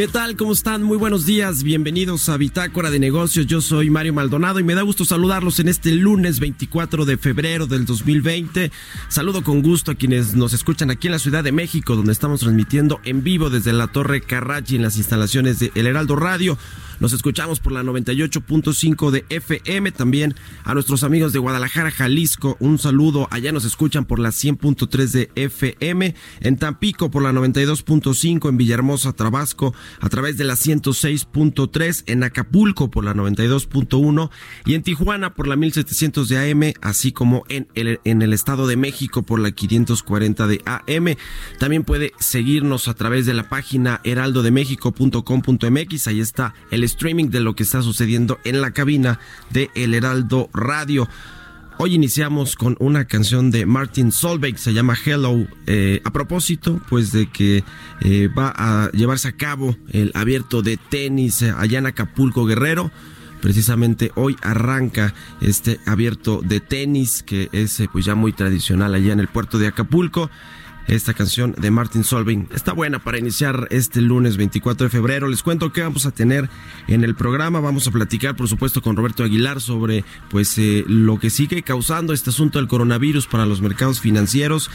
¿Qué tal? ¿Cómo están? Muy buenos días. Bienvenidos a Bitácora de Negocios. Yo soy Mario Maldonado y me da gusto saludarlos en este lunes 24 de febrero del 2020. Saludo con gusto a quienes nos escuchan aquí en la Ciudad de México, donde estamos transmitiendo en vivo desde la Torre Carrachi en las instalaciones de El Heraldo Radio. Nos escuchamos por la 98.5 de FM. También a nuestros amigos de Guadalajara, Jalisco, un saludo. Allá nos escuchan por la 100.3 de FM. En Tampico por la 92.5. En Villahermosa, Tabasco a través de la 106.3. En Acapulco por la 92.1. Y en Tijuana por la 1700 de AM. Así como en el, en el Estado de México por la 540 de AM. También puede seguirnos a través de la página heraldodemexico.com.mx. Ahí está el streaming de lo que está sucediendo en la cabina de El Heraldo Radio. Hoy iniciamos con una canción de Martin Solveig, se llama Hello, eh, a propósito pues de que eh, va a llevarse a cabo el abierto de tenis eh, allá en Acapulco Guerrero. Precisamente hoy arranca este abierto de tenis que es pues ya muy tradicional allá en el puerto de Acapulco esta canción de Martin Solving. Está buena para iniciar este lunes 24 de febrero. Les cuento qué vamos a tener en el programa. Vamos a platicar, por supuesto, con Roberto Aguilar sobre pues eh, lo que sigue causando este asunto del coronavirus para los mercados financieros.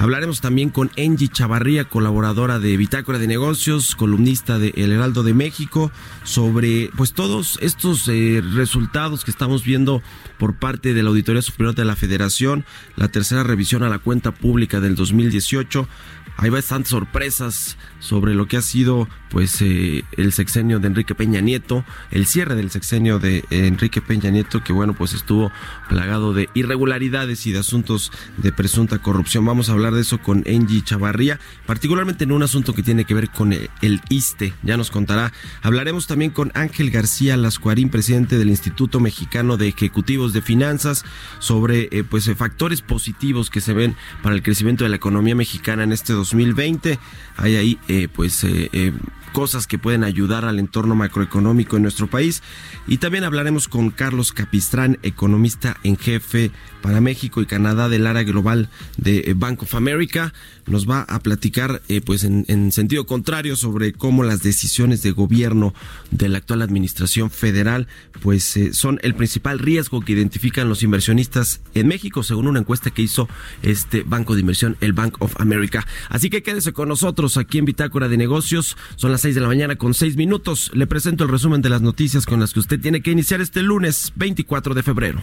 Hablaremos también con Angie Chavarría, colaboradora de Bitácora de Negocios, columnista de El Heraldo de México, sobre pues todos estos eh, resultados que estamos viendo por parte de la Auditoría Superior de la Federación, la tercera revisión a la cuenta pública del 2018. Hay bastantes sorpresas sobre lo que ha sido pues eh, el sexenio de Enrique Peña Nieto, el cierre del sexenio de Enrique Peña Nieto que bueno pues estuvo plagado de irregularidades y de asuntos de presunta corrupción. Vamos a hablar de eso con Angie Chavarría, particularmente en un asunto que tiene que ver con el, ISTE, ya nos contará. Hablaremos también con Ángel García Lascuarín, presidente del Instituto Mexicano de Ejecutivos de Finanzas, sobre eh, pues factores positivos que se ven para el crecimiento de la economía mexicana en este 2020. Hay ahí eh, pues eh, cosas que pueden ayudar al entorno macroeconómico en nuestro país. Y también hablaremos con Carlos Capistrán, economista en jefe para México y Canadá del área global de Bank of America. Nos va a platicar, eh, pues en, en, sentido contrario, sobre cómo las decisiones de gobierno de la actual administración federal, pues eh, son el principal riesgo que identifican los inversionistas en México, según una encuesta que hizo este banco de inversión, el Bank of America. Así que quédese con nosotros aquí en Bitácora de Negocios. Son las 6 de la mañana con 6 minutos. Le presento el resumen de las noticias con las que usted tiene que iniciar este lunes 24 de febrero.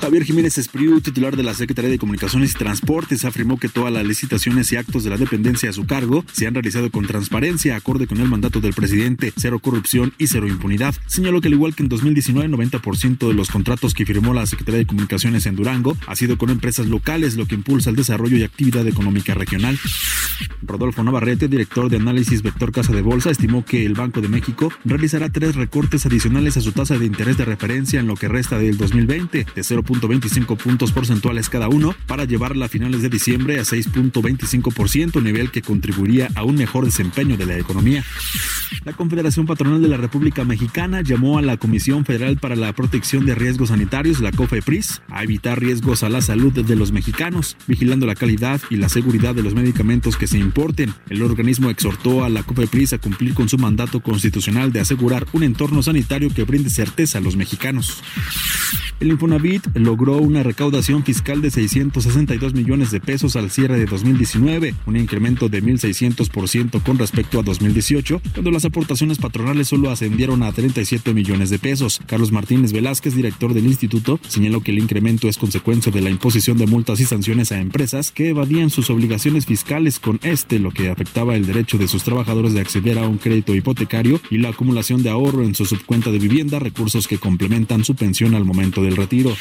Javier Jiménez Espriu, titular de la Secretaría de Comunicaciones y Transportes, afirmó que todas las licitaciones y actos de la dependencia a su cargo se han realizado con transparencia, acorde con el mandato del presidente, cero corrupción y cero impunidad. Señaló que al igual que en 2019, 90% de los contratos que firmó la Secretaría de Comunicaciones en Durango ha sido con empresas locales, lo que impulsa el desarrollo y actividad económica regional. Rodolfo Navarrete, director de análisis Vector Casa de Bolsa, estimó que el Banco de México realizará tres recortes adicionales a su tasa de interés de referencia en lo que resta del 2020, de 0.25 puntos porcentuales cada uno, para llevarla a finales de diciembre a 6.25%, nivel que contribuiría a un mejor desempeño de la economía. La Confederación Patronal de la República Mexicana llamó a la Comisión Federal para la Protección de Riesgos Sanitarios, la COFEPRIS, a evitar riesgos a la salud de los mexicanos, vigilando la calidad y la seguridad de los medicamentos que se importen. El organismo exhortó a la COFEPRIS a cumplir con su mandato constitucional de asegurar un entorno sanitario que brinde certeza a los mexicanos. El Infonavit logró una recaudación fiscal de 662 millones de pesos al cierre de 2019, un incremento de 1.600% con respecto a 2018, cuando las aportaciones patronales solo ascendieron a 37 millones de pesos. Carlos Martínez Velázquez, director del instituto, señaló que el incremento es consecuencia de la imposición de multas y sanciones a empresas que evadían sus obligaciones fiscales con este, lo que afectaba el derecho de sus trabajadores de acceder a un crédito hipotecario y la acumulación de ahorro en su subcuenta de vivienda, recursos que complementan su pensión al momento del retiro.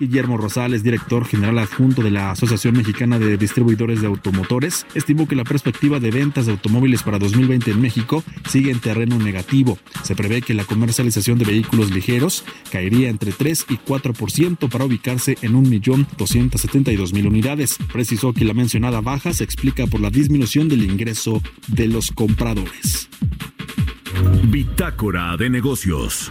Guillermo Rosales, director general adjunto de la Asociación Mexicana de Distribuidores de Automotores, estimó que la perspectiva de ventas de automóviles para 2020 en México sigue en terreno negativo. Se prevé que la comercialización de vehículos ligeros caería entre 3 y 4% para ubicarse en 1.272.000 unidades. Precisó que la mencionada baja se explica por la disminución del ingreso de los compradores. Bitácora de negocios.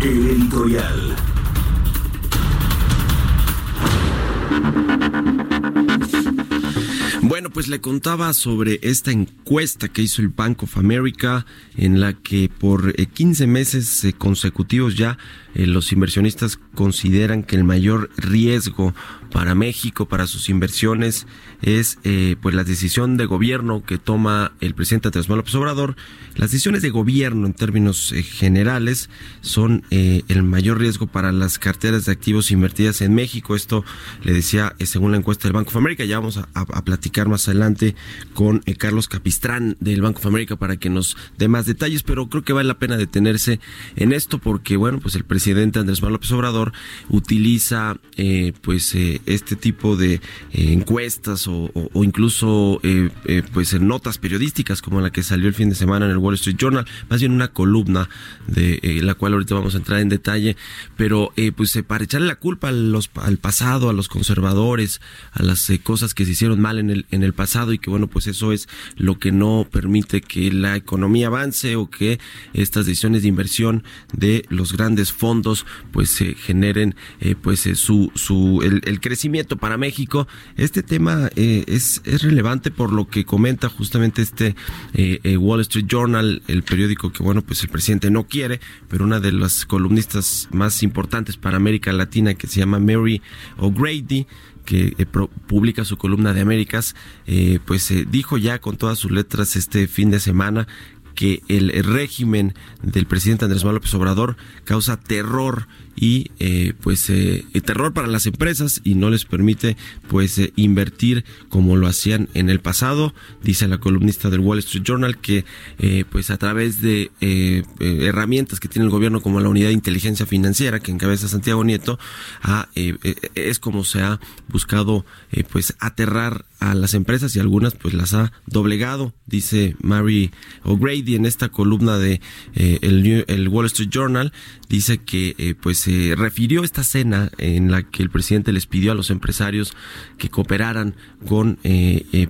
El editorial. Bueno, pues le contaba sobre esta encuesta que hizo el Bank of America, en la que por 15 meses consecutivos ya los inversionistas consideran que el mayor riesgo para México, para sus inversiones, es eh, pues la decisión de gobierno que toma el presidente Andrés Manuel López Obrador. Las decisiones de gobierno en términos eh, generales son eh, el mayor riesgo para las carteras de activos invertidas en México. Esto le decía según la encuesta del Banco of America. Ya vamos a, platicar más adelante con Carlos Capistrán del Banco of America para que nos dé más detalles, pero creo que vale la pena detenerse en esto porque, bueno, pues el presidente Andrés Manuel López Obrador utiliza pues este tipo de encuestas o, incluso eh, eh, pues en notas periodísticas como la que salió el fin de semana en el Wall Street Journal, más bien una columna de eh, la cual ahorita vamos a entrar en detalle, pero pues para echarle la culpa al pasado, a los conservadores, a las cosas que se hicieron mal en el, en el pasado y que bueno, pues eso es lo que no permite que la economía avance o que estas decisiones de inversión de los grandes fondos pues se generen pues su, su el, crecimiento para México. Este tema eh, es, es, relevante por lo que comenta justamente este eh, eh, Wall Street Journal, el periódico que, bueno, pues el presidente no quiere, pero una de las columnistas más importantes para América Latina, que se llama Mary O'Grady, que publica su columna de Américas, pues dijo ya con todas sus letras este fin de semana que el régimen del presidente Andrés Manuel López Obrador causa terror y eh, pues eh, terror para las empresas y no les permite pues eh, invertir como lo hacían en el pasado dice la columnista del Wall Street Journal que eh, pues a través de eh, herramientas que tiene el gobierno como la unidad de inteligencia financiera que encabeza Santiago Nieto es como se ha buscado pues aterrar a las empresas y algunas pues las ha doblegado dice Mary O'Grady en esta columna de eh, el, Wall Street Journal. Dice que eh, pues se refirió esta cena en la que el presidente les pidió a los empresarios que cooperaran con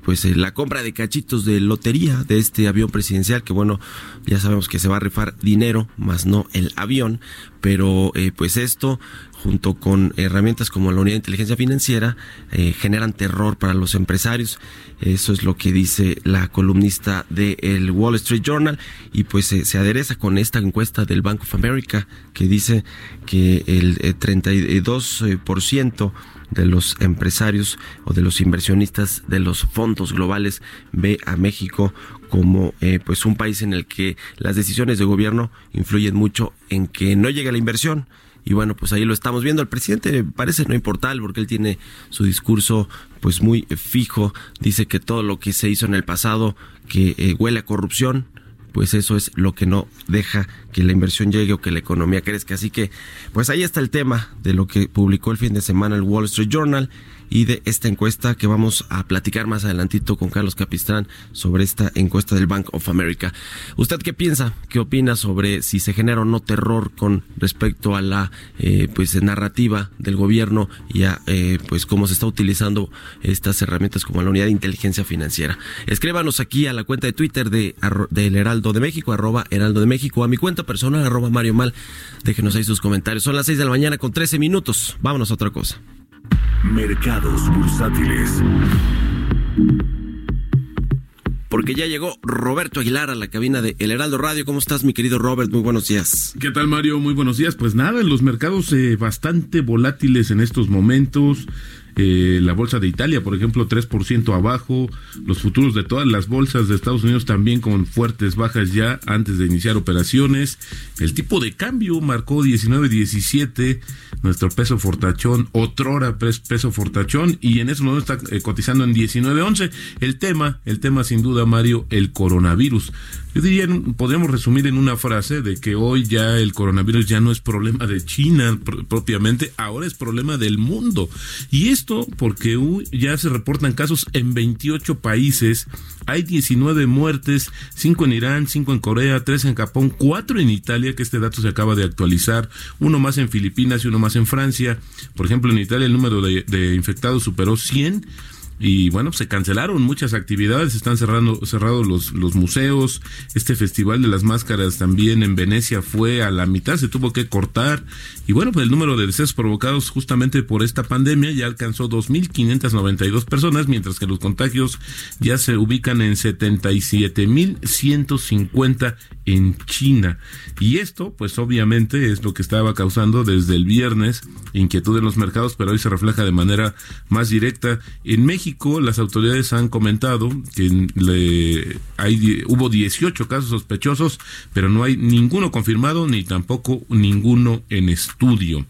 pues la compra de cachitos de lotería de este avión presidencial que bueno ya sabemos que se va a rifar dinero más no el avión pero pues esto junto con herramientas como la unidad de inteligencia financiera, eh, generan terror para los empresarios. Eso es lo que dice la columnista del Wall Street Journal y pues se adereza con esta encuesta del Bank of America que dice que el 32% eh, de los empresarios o de los inversionistas de los fondos globales ve a México como eh, pues un país en el que las decisiones de gobierno influyen mucho en que no llegue la inversión y bueno, pues ahí lo estamos viendo. El presidente parece no importar porque él tiene su discurso pues muy fijo. Dice que todo lo que se hizo en el pasado que eh, huele a corrupción, pues eso es lo que no deja que la inversión llegue o que la economía crezca. Así que, pues ahí está el tema de lo que publicó el fin de semana el Wall Street Journal y de esta encuesta que vamos a platicar más adelantito con Carlos Capistrán sobre esta encuesta del Bank of America. ¿Usted qué piensa? ¿Qué opina sobre si se genera o no terror con respecto a la eh, pues narrativa del gobierno y a eh, pues cómo se está utilizando estas herramientas como la unidad de inteligencia financiera? Escríbanos aquí a la cuenta de Twitter de del Heraldo de México, arroba Heraldo de México, a mi cuenta personal, arroba Mario Mal. Déjenos ahí sus comentarios. Son las 6 de la mañana con 13 minutos. Vámonos a otra cosa. Mercados bursátiles. Porque ya llegó Roberto Aguilar a la cabina de El Heraldo Radio. ¿Cómo estás, mi querido Robert? Muy buenos días. ¿Qué tal, Mario? Muy buenos días. Pues nada, en los mercados eh, bastante volátiles en estos momentos. Eh, la bolsa de Italia, por ejemplo, 3% abajo, los futuros de todas las bolsas de Estados Unidos también con fuertes bajas ya antes de iniciar operaciones. El tipo de cambio marcó 19.17, nuestro peso fortachón, otrora peso fortachón, y en eso no está eh, cotizando en 19.11. El tema, el tema sin duda, Mario, el coronavirus. Yo diría, podemos resumir en una frase de que hoy ya el coronavirus ya no es problema de China propiamente, ahora es problema del mundo. Y esto porque ya se reportan casos en 28 países, hay 19 muertes, 5 en Irán, 5 en Corea, 3 en Japón, 4 en Italia, que este dato se acaba de actualizar, uno más en Filipinas y uno más en Francia. Por ejemplo, en Italia el número de, de infectados superó 100 y bueno, se cancelaron muchas actividades, están cerrando cerrados los, los museos, este festival de las máscaras también en Venecia fue a la mitad, se tuvo que cortar. Y bueno, pues el número de decesos provocados justamente por esta pandemia ya alcanzó 2.592 personas, mientras que los contagios ya se ubican en 77.150 en China. Y esto, pues obviamente es lo que estaba causando desde el viernes inquietud en los mercados, pero hoy se refleja de manera más directa. En México las autoridades han comentado que le, hay, hubo 18 casos sospechosos, pero no hay ninguno confirmado ni tampoco ninguno en estudio.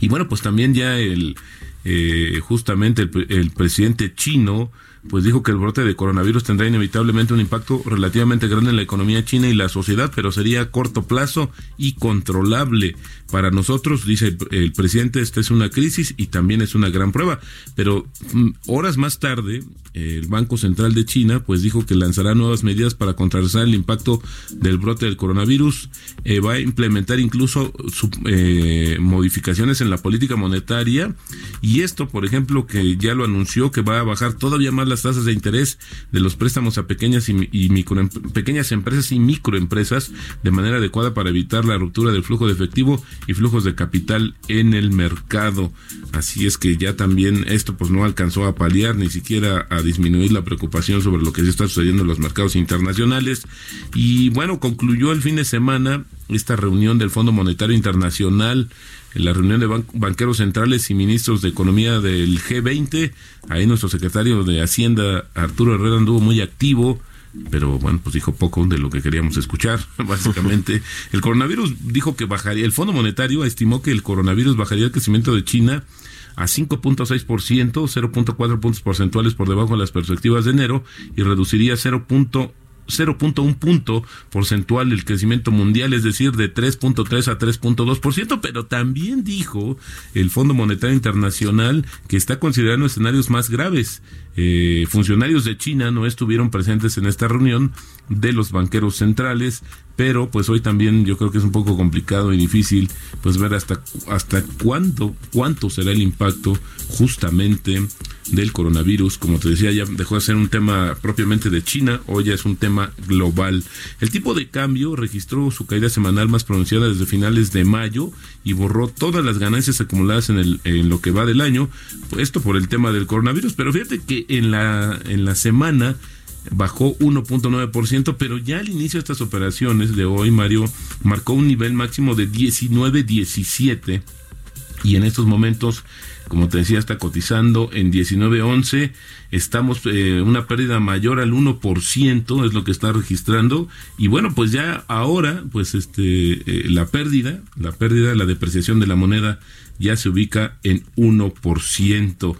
Y bueno, pues también ya el eh, justamente el, el presidente chino pues dijo que el brote de coronavirus tendrá inevitablemente un impacto relativamente grande en la economía china y la sociedad, pero sería a corto plazo y controlable. Para nosotros, dice el, presidente, esta es una crisis y también es una gran prueba. Pero mm, horas más tarde, el Banco Central de China, pues dijo que lanzará nuevas medidas para contrarrestar el impacto del brote del coronavirus. Eh, va a implementar incluso eh, modificaciones en la política monetaria. Y esto, por ejemplo, que ya lo anunció, que va a bajar todavía más la las tasas de interés de los préstamos a pequeñas y, pequeñas empresas y microempresas de manera adecuada para evitar la ruptura del flujo de efectivo y flujos de capital en el mercado. Así es que ya también esto pues no alcanzó a paliar ni siquiera a disminuir la preocupación sobre lo que se está sucediendo en los mercados internacionales. Y bueno, concluyó el fin de semana esta reunión del Fondo Monetario Internacional en la reunión de banqueros centrales y ministros de economía del G20. Ahí nuestro secretario de Hacienda, Arturo Herrera, anduvo muy activo, pero bueno, pues dijo poco de lo que queríamos escuchar, básicamente. El coronavirus dijo que bajaría, el Fondo Monetario estimó que el coronavirus bajaría el crecimiento de China a 5.6%, 0.4 puntos porcentuales por debajo de las perspectivas de enero y reduciría 0. 0.1 punto porcentual el crecimiento mundial, es decir, de 3.3 a 3.2%, pero también dijo el Fondo Monetario Internacional que está considerando escenarios más graves. Eh, funcionarios de China no estuvieron presentes en esta reunión de los banqueros centrales, pero pues hoy también yo creo que es un poco complicado y difícil pues ver hasta hasta cuánto cuánto será el impacto justamente del coronavirus, como te decía, ya dejó de ser un tema propiamente de China, hoy ya es un tema global. El tipo de cambio registró su caída semanal más pronunciada desde finales de mayo y borró todas las ganancias acumuladas en, el, en lo que va del año, esto por el tema del coronavirus, pero fíjate que en la, en la semana bajó 1.9%, pero ya al inicio de estas operaciones de hoy, Mario marcó un nivel máximo de 19.17 y en estos momentos como te decía, está cotizando en 19.11. Estamos eh, una pérdida mayor al 1%, es lo que está registrando. Y bueno, pues ya ahora, pues este, eh, la pérdida, la pérdida, la depreciación de la moneda ya se ubica en 1%.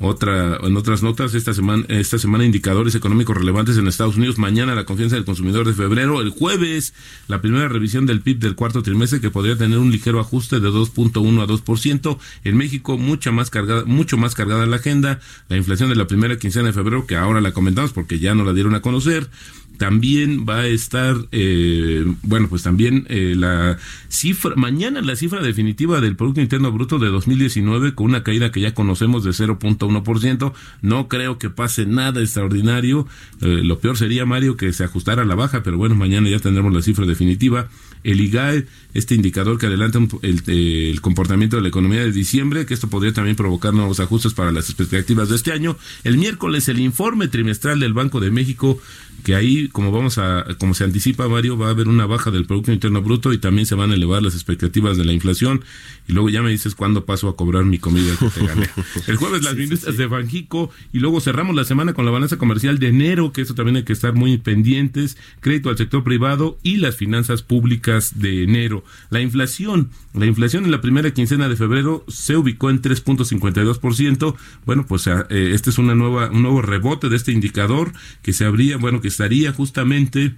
Otra, en otras notas, esta semana, esta semana indicadores económicos relevantes en Estados Unidos. Mañana la confianza del consumidor de febrero. El jueves, la primera revisión del PIB del cuarto trimestre que podría tener un ligero ajuste de 2.1 a 2%. En México, mucha más cargada, mucho más cargada la agenda. La inflación de la primera quincena de febrero, que ahora la comentamos porque ya no la dieron a conocer también va a estar, eh, bueno, pues también eh, la cifra, mañana la cifra definitiva del Producto Interno Bruto de 2019 con una caída que ya conocemos de 0.1%. No creo que pase nada extraordinario. Eh, lo peor sería, Mario, que se ajustara a la baja, pero bueno, mañana ya tendremos la cifra definitiva. El IGAE, este indicador que adelanta el, el comportamiento de la economía de diciembre, que esto podría también provocar nuevos ajustes para las expectativas de este año. El miércoles, el informe trimestral del Banco de México que ahí, como vamos a, como se anticipa, Mario, va a haber una baja del Producto Interno Bruto y también se van a elevar las expectativas de la inflación. Y luego ya me dices cuándo paso a cobrar mi comida que te gané. El jueves las minutas de Banjico y luego cerramos la semana con la balanza comercial de enero, que eso también hay que estar muy pendientes, crédito al sector privado y las finanzas públicas de enero. La inflación, la inflación en la primera quincena de febrero se ubicó en 3.52%. Bueno, pues eh, este es una nueva, un nuevo rebote de este indicador que se habría, bueno, que estaría justamente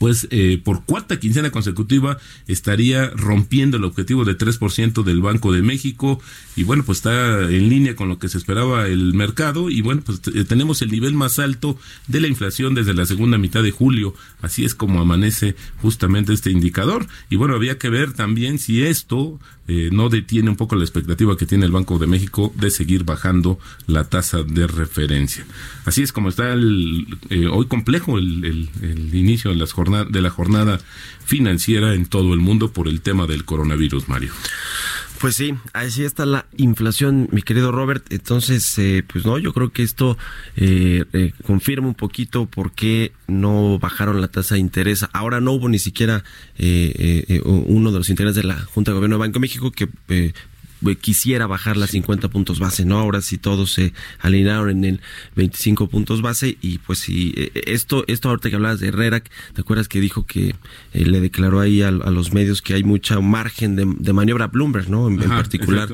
pues eh, por cuarta quincena consecutiva estaría rompiendo el objetivo de 3% del Banco de México. Y bueno, pues está en línea con lo que se esperaba el mercado. Y bueno, pues tenemos el nivel más alto de la inflación desde la segunda mitad de julio, así es como amanece justamente este indicador. Y bueno, había que ver también si esto eh, no detiene un poco la expectativa que tiene el Banco de México de seguir bajando la tasa de referencia. Así es como está el, eh, hoy complejo el, el inicio de las de la jornada financiera en todo el mundo por el tema del coronavirus, Mario. Pues sí, así está la inflación, mi querido Robert. Entonces, eh, pues no, yo creo que esto eh, eh, confirma un poquito por qué no bajaron la tasa de interés. Ahora no hubo ni siquiera uno de los intereses de la Junta de Gobierno de Banco de México que eh, quisiera bajar las 50 puntos base, ¿no? Ahora sí todos se alinearon en el 25 puntos base y pues si eh, esto, esto ahorita que hablabas de Herrera, ¿te acuerdas que dijo que eh, le declaró ahí a, los medios que hay mucha margen de, maniobra Bloomberg, ¿no? En, particular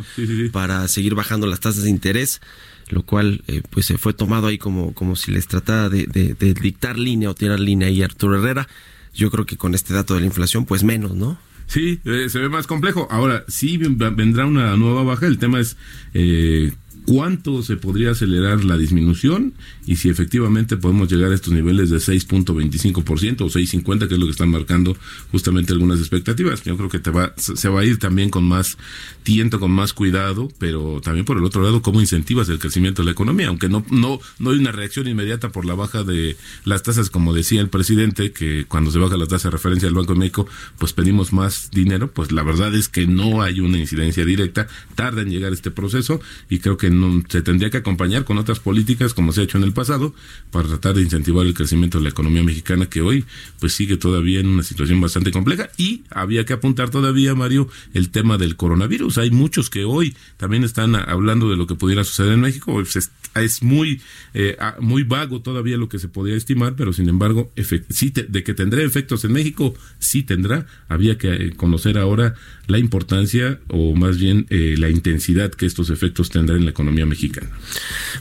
para seguir bajando las tasas de interés lo cual pues se fue tomado ahí como, como si les tratara de, de dictar línea o tirar línea ahí Arturo Herrera. Yo creo que con este dato de la inflación, pues menos, ¿no? Sí, eh, se ve más complejo. Ahora, sí vendrá una nueva baja. El tema es eh, cuánto se podría acelerar la disminución y si efectivamente podemos llegar a estos niveles de 6.25% o 6.50 que es lo que están marcando justamente algunas expectativas. Yo creo que te va, se va a ir también con más tiento, con más cuidado, pero también por el otro lado cómo incentivas el crecimiento de la economía, aunque no no no hay una reacción inmediata por la baja de las tasas como decía el presidente que cuando se baja la tasa de referencia del Banco de México, pues pedimos más dinero, pues la verdad es que no hay una incidencia directa, tarda en llegar este proceso y creo que se tendría que acompañar con otras políticas como se ha hecho en el pasado para tratar de incentivar el crecimiento de la economía mexicana que hoy pues sigue todavía en una situación bastante compleja. Y había que apuntar todavía Mario el tema del coronavirus. Hay muchos que hoy también están hablando de lo que pudiera suceder en México. Pues, es, muy eh, muy vago todavía lo que se podía estimar pero sin embargo sí de que tendrá efectos en México sí tendrá. Había que eh, conocer ahora la importancia o más bien eh, la intensidad que estos efectos tendrán en la economía mexicana.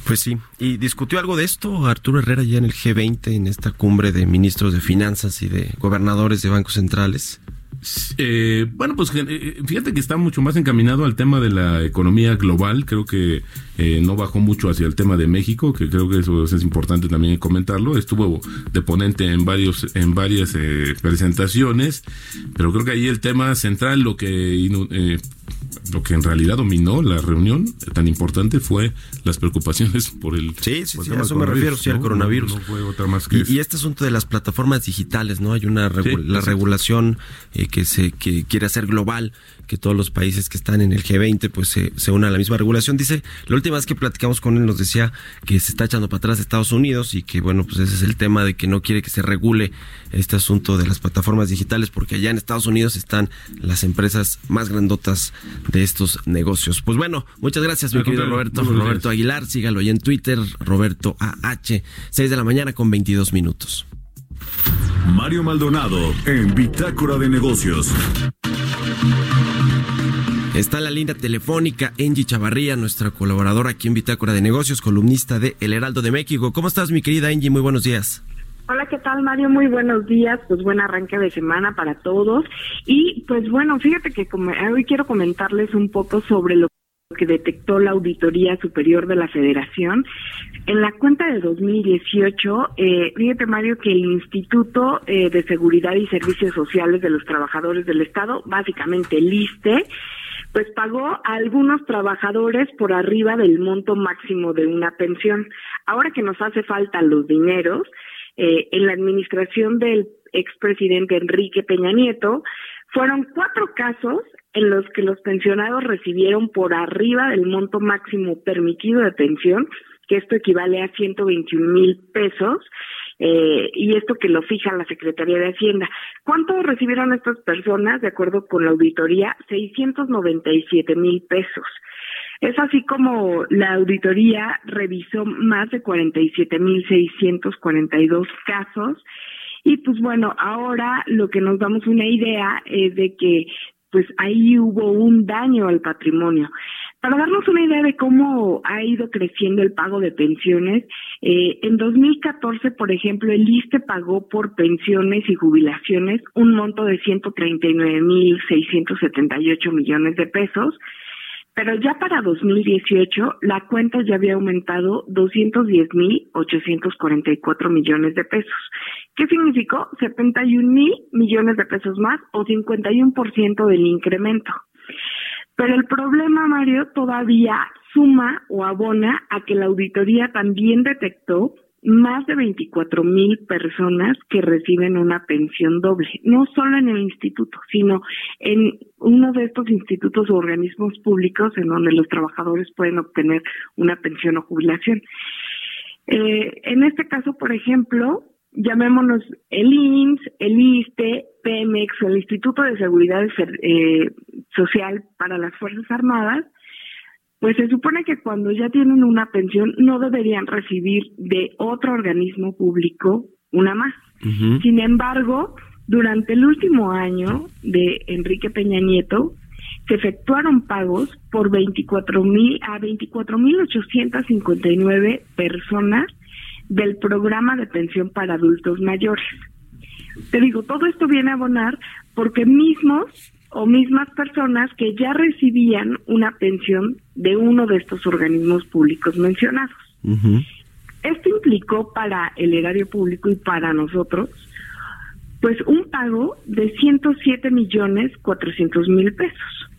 Pues sí, y discutió algo de esto Arturo Herrera ya en el G20, en esta cumbre de ministros de finanzas y de gobernadores de bancos centrales. Eh, bueno, pues eh, fíjate que está mucho más encaminado al tema de la economía global. Creo que eh, no bajó mucho hacia el tema de México, que creo que eso es importante también comentarlo. Estuvo de ponente en varios, en varias presentaciones, pero creo que ahí el tema central, lo que lo que en realidad dominó la reunión tan importante fue las preocupaciones por el sí, sí, sí a eso me refiero sí al coronavirus. Y, este asunto de las plataformas digitales no hay una la regulación eh, que se que quiere hacer global que todos los países que están en el G20 pues se, se unan a la misma regulación. Dice la última vez que platicamos con él nos decía que se está echando para atrás Estados Unidos y que bueno pues ese es el tema de que no quiere que se regule este asunto de las plataformas digitales porque allá en Estados Unidos están las empresas más grandotas de estos negocios. Pues bueno, muchas gracias, mi querido Roberto. Roberto Aguilar, sígalo ahí en Twitter, Roberto AH, 6 de la mañana con 22 minutos. Mario Maldonado en Bitácora de Negocios. Está en la línea telefónica Angie Chavarría, nuestra colaboradora aquí en Bitácora de Negocios, columnista de El Heraldo de México. ¿Cómo estás, mi querida Angie? Muy buenos días. Hola, ¿qué tal Mario? Muy buenos días, pues buen arranque de semana para todos. Y pues bueno, fíjate que hoy quiero comentarles un poco sobre lo que detectó la Auditoría Superior de la Federación. En la cuenta de 2018, eh, fíjate Mario que el Instituto eh, de Seguridad y Servicios Sociales de los Trabajadores del Estado, básicamente el ISTE, pues pagó a algunos trabajadores por arriba del monto máximo de una pensión. Ahora que nos hace falta los dineros, eh, en la administración del expresidente Enrique Peña Nieto, fueron cuatro casos en los que los pensionados recibieron por arriba del monto máximo permitido de pensión, que esto equivale a 121 mil pesos, eh, y esto que lo fija la Secretaría de Hacienda. ¿Cuánto recibieron estas personas? De acuerdo con la auditoría, 697 mil pesos. Es así como la auditoría revisó más de 47.642 casos y pues bueno, ahora lo que nos damos una idea es de que pues ahí hubo un daño al patrimonio. Para darnos una idea de cómo ha ido creciendo el pago de pensiones, eh, en 2014, por ejemplo, el ISTE pagó por pensiones y jubilaciones un monto de 139.678 millones de pesos, pero ya para 2018 la cuenta ya había aumentado 210.844 millones de pesos. ¿Qué significó? 71 mil millones de pesos más o 51% del incremento. Pero el problema, Mario, todavía suma o abona a que la auditoría también detectó más de 24 mil personas que reciben una pensión doble, no solo en el instituto, sino en uno de estos institutos o organismos públicos en donde los trabajadores pueden obtener una pensión o jubilación. Eh, en este caso, por ejemplo, llamémonos el INS, el ISTE, PEMEX el Instituto de Seguridad eh, Social para las Fuerzas Armadas, pues se supone que cuando ya tienen una pensión no deberían recibir de otro organismo público una más. Sin embargo, durante el último año de Enrique Peña Nieto, se efectuaron pagos por 24 mil a 24 mil 859 personas del programa de pensión para adultos mayores. Te digo, todo esto viene a abonar porque mismos o mismas personas que ya recibían una pensión de uno de estos organismos públicos mencionados. Esto implicó para el erario público y para nosotros, pues un pago de 107 millones 400 mil pesos.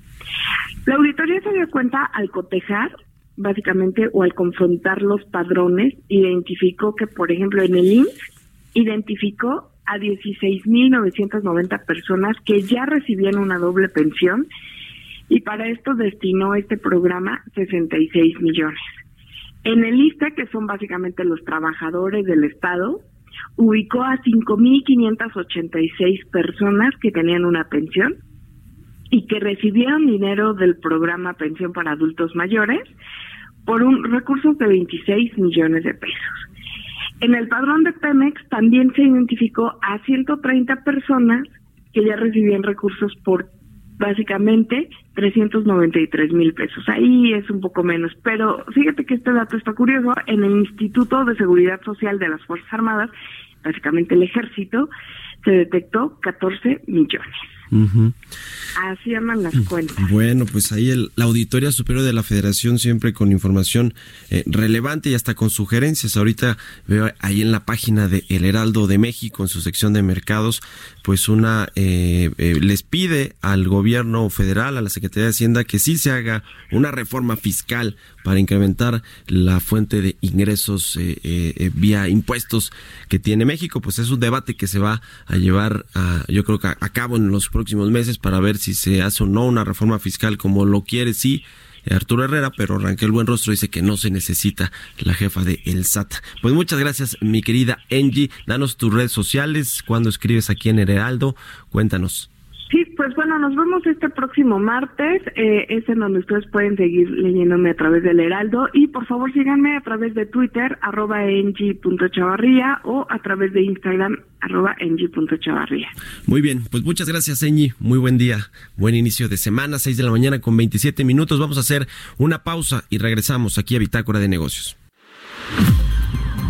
La auditoría se dio cuenta al cotejar, básicamente, o al confrontar los padrones, identificó que, por ejemplo, en el INSS, identificó a 16.990 personas que ya recibían una doble pensión y para esto destinó este programa 66 millones. En el ISTE, que son básicamente los trabajadores del Estado, ubicó a 5.586 personas que tenían una pensión y que recibieron dinero del programa Pensión para Adultos Mayores por un recurso de 26 millones de pesos. En el padrón de Pemex también se identificó a 130 personas que ya recibían recursos por básicamente 393 mil pesos. Ahí es un poco menos, pero fíjate que este dato está curioso. En el Instituto de Seguridad Social de las Fuerzas Armadas, básicamente el ejército, se detectó 14 millones. Así llaman las cuentas. Bueno, pues ahí el, la Auditoría Superior de la Federación siempre con información eh, relevante y hasta con sugerencias. Ahorita veo ahí en la página de El Heraldo de México, en su sección de mercados, pues una eh, eh, les pide al gobierno federal, a la Secretaría de Hacienda, que sí se haga una reforma fiscal para incrementar la fuente de ingresos vía impuestos que tiene México. Pues es un debate que se va a llevar, a, yo creo que a cabo en los próximos meses para ver si se hace o no una reforma fiscal como lo quiere, sí. Arturo Herrera, pero Ranquel Buenrostro dice que no se necesita la jefa de El SAT. Pues muchas gracias, mi querida Angie. Danos tus redes sociales, cuando escribes aquí en Heraldo, cuéntanos. Pues bueno, nos vemos este próximo martes. Eh, es en donde ustedes pueden seguir leyéndome a través del Heraldo. Y por favor síganme a través de Twitter, arroba chavarría o a través de Instagram, arroba chavarría. Muy bien, pues muchas gracias, Engi. Muy buen día. Buen inicio de semana, 6 de la mañana con 27 minutos. Vamos a hacer una pausa y regresamos aquí a Bitácora de Negocios.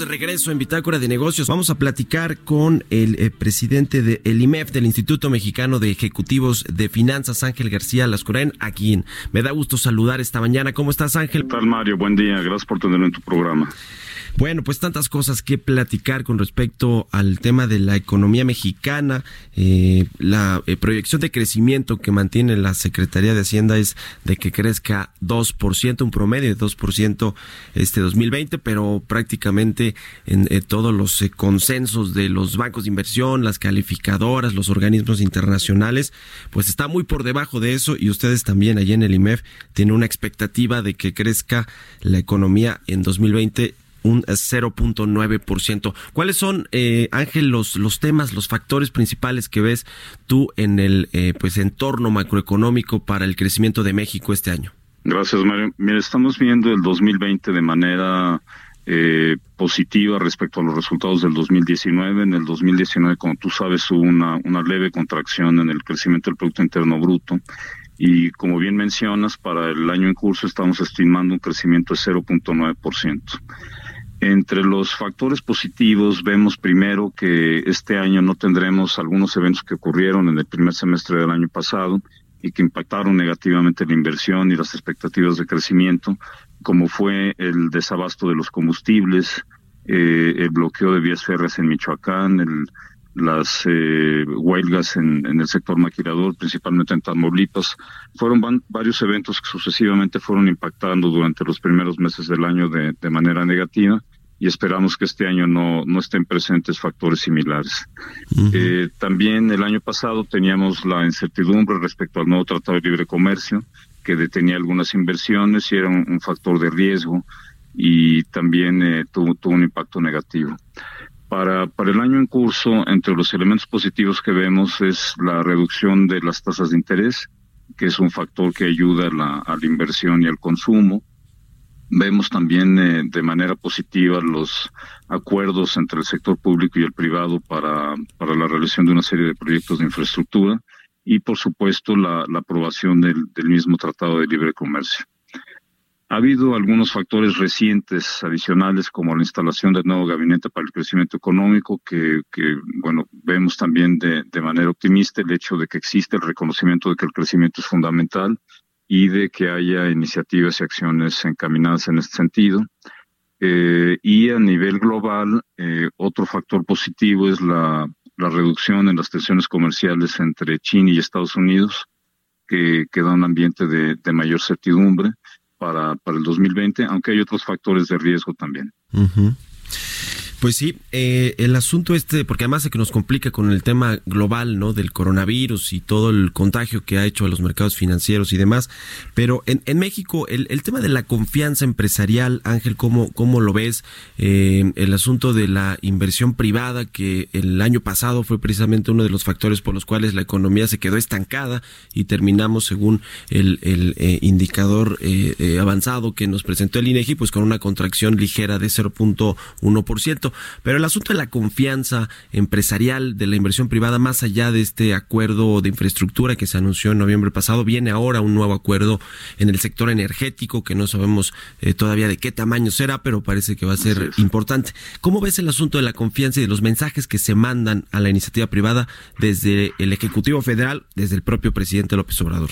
De regreso en Bitácora de Negocios. Vamos a platicar con el eh, presidente del IMEF, del Instituto Mexicano de Ejecutivos de Finanzas, Ángel García Lascoren, a quien me da gusto saludar esta mañana. ¿Cómo estás, Ángel? ¿Qué tal, Mario? Buen día. Gracias por tenerme en tu programa. Bueno, pues tantas cosas que platicar con respecto al tema de la economía mexicana. Eh, la eh, proyección de crecimiento que mantiene la Secretaría de Hacienda es de que crezca 2%, un promedio de 2% este 2020, pero prácticamente en eh, todos los consensos de los bancos de inversión, las calificadoras, los organismos internacionales, pues está muy por debajo de eso y ustedes también allí en el IMEF tienen una expectativa de que crezca la economía en 2020 un 0.9%. ¿Cuáles son, eh, Ángel, los, los temas, los factores principales que ves tú en el eh, pues entorno macroeconómico para el crecimiento de México este año? Gracias, Mario. Mira, estamos viendo el 2020 de manera eh, positiva respecto a los resultados del 2019. En el 2019, como tú sabes, hubo una, una leve contracción en el crecimiento del Producto Interno Bruto. Y como bien mencionas, para el año en curso estamos estimando un crecimiento de 0.9%. Entre los factores positivos vemos primero que este año no tendremos algunos eventos que ocurrieron en el primer semestre del año pasado y que impactaron negativamente la inversión y las expectativas de crecimiento, como fue el desabasto de los combustibles, eh, el bloqueo de vías férreas en Michoacán, el, las eh, huelgas en, el sector maquilador, principalmente en Tamaulipas. Fueron varios eventos que sucesivamente fueron impactando durante los primeros meses del año de, de manera negativa y esperamos que este año no, no estén presentes factores similares. eh, también el año pasado teníamos la incertidumbre respecto al nuevo Tratado de Libre Comercio, que detenía algunas inversiones y era un, factor de riesgo y también eh, tuvo, tuvo un impacto negativo. Para, para el año en curso, entre los elementos positivos que vemos es la reducción de las tasas de interés, que es un factor que ayuda a la, inversión y al consumo. Vemos también eh, de manera positiva los acuerdos entre el sector público y el privado para, para la realización de una serie de proyectos de infraestructura y, por supuesto, la, aprobación del, mismo Tratado de Libre Comercio. Ha habido algunos factores recientes adicionales como la instalación del nuevo gabinete para el crecimiento económico que, que bueno, vemos también de, de manera optimista el hecho de que existe el reconocimiento de que el crecimiento es fundamental y de que haya iniciativas y acciones encaminadas en este sentido. Eh, y a nivel global, eh, otro factor positivo es la, la, reducción en las tensiones comerciales entre China y Estados Unidos, que, que da un ambiente de, de mayor certidumbre para, para, el 2020, aunque hay otros factores de riesgo también. Pues sí, eh, el asunto este, porque además es que nos complica con el tema global, ¿no? Del coronavirus y todo el contagio que ha hecho a los mercados financieros y demás. Pero en, en México, el, el, tema de la confianza empresarial, Ángel, ¿cómo, cómo lo ves? Eh, el asunto de la inversión privada, que el año pasado fue precisamente uno de los factores por los cuales la economía se quedó estancada y terminamos, según el, el eh, indicador eh, eh avanzado que nos presentó el INEGI, pues con una contracción ligera de 0.1%. Pero el asunto de la confianza empresarial de la inversión privada, más allá de este acuerdo de infraestructura que se anunció en noviembre pasado, viene ahora un nuevo acuerdo en el sector energético que no sabemos eh, todavía de qué tamaño será, pero parece que va a ser importante. ¿Cómo ves el asunto de la confianza y de los mensajes que se mandan a la iniciativa privada desde el Ejecutivo Federal, desde el propio presidente López Obrador?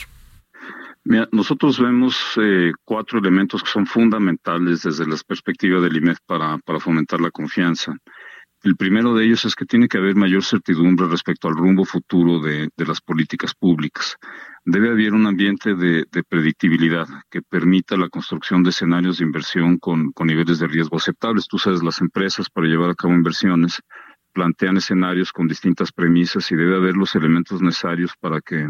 Nosotros vemos eh, cuatro elementos que son fundamentales desde la perspectiva del IMEF para, fomentar la confianza. El primero de ellos es que tiene que haber mayor certidumbre respecto al rumbo futuro de, las políticas públicas. Debe haber un ambiente de, de, predictibilidad que permita la construcción de escenarios de inversión con, con niveles de riesgo aceptables. Tú sabes, las empresas para llevar a cabo inversiones plantean escenarios con distintas premisas y debe haber los elementos necesarios para que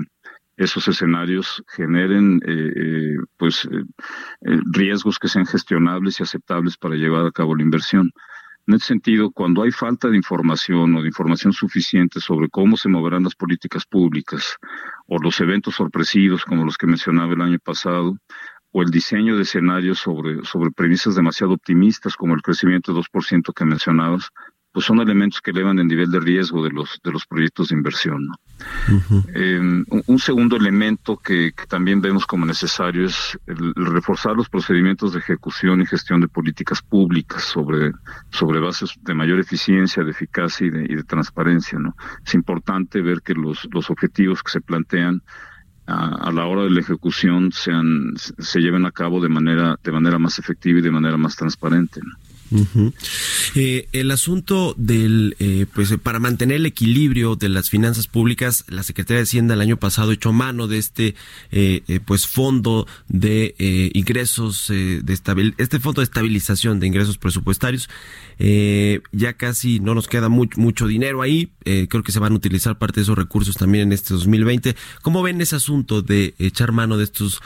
esos escenarios generen eh, eh pues eh, eh, riesgos que sean gestionables y aceptables para llevar a cabo la inversión. En ese sentido, cuando hay falta de información o de información suficiente sobre cómo se moverán las políticas públicas o los eventos sorpresivos como los que mencionaba el año pasado, o el diseño de escenarios sobre, sobre premisas demasiado optimistas como el crecimiento de 2% que mencionabas, pues son elementos que elevan el nivel de riesgo de los de los proyectos de inversión. ¿no? eh, un, segundo elemento que, que, también vemos como necesario es el, el, reforzar los procedimientos de ejecución y gestión de políticas públicas sobre sobre bases de mayor eficiencia, de eficacia y de, y de transparencia. ¿no? Es importante ver que los los objetivos que se plantean a, a, la hora de la ejecución sean se lleven a cabo de manera de manera más efectiva y de manera más transparente. ¿no? Eh, el asunto del, eh, pues para mantener el equilibrio de las finanzas públicas, la Secretaría de Hacienda el año pasado echó mano de este, eh, pues fondo de ingresos, de estabil este fondo de estabilización de ingresos presupuestarios. ya casi no nos queda mucho dinero ahí. creo que se van a utilizar parte de esos recursos también en este 2020. ¿Cómo ven ese asunto de echar mano de estos,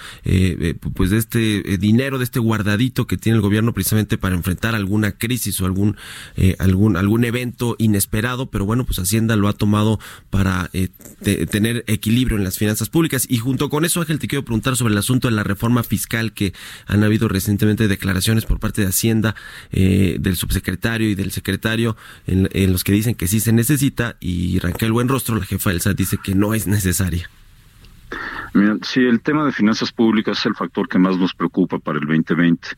pues de este dinero, de este guardadito que tiene el gobierno precisamente para enfrentar algún alguna crisis o algún eh, algún algún evento inesperado, pero bueno, pues Hacienda lo ha tomado para eh, te, tener equilibrio en las finanzas públicas y junto con eso Ángel te quiero preguntar sobre el asunto de la reforma fiscal que han habido recientemente declaraciones por parte de Hacienda eh, del subsecretario y del secretario en, en los que dicen que sí se necesita y Raquel Buenrostro, la jefa del SAT, dice que no es necesaria. Mira, sí, el tema de finanzas públicas es el factor que más nos preocupa para el 2020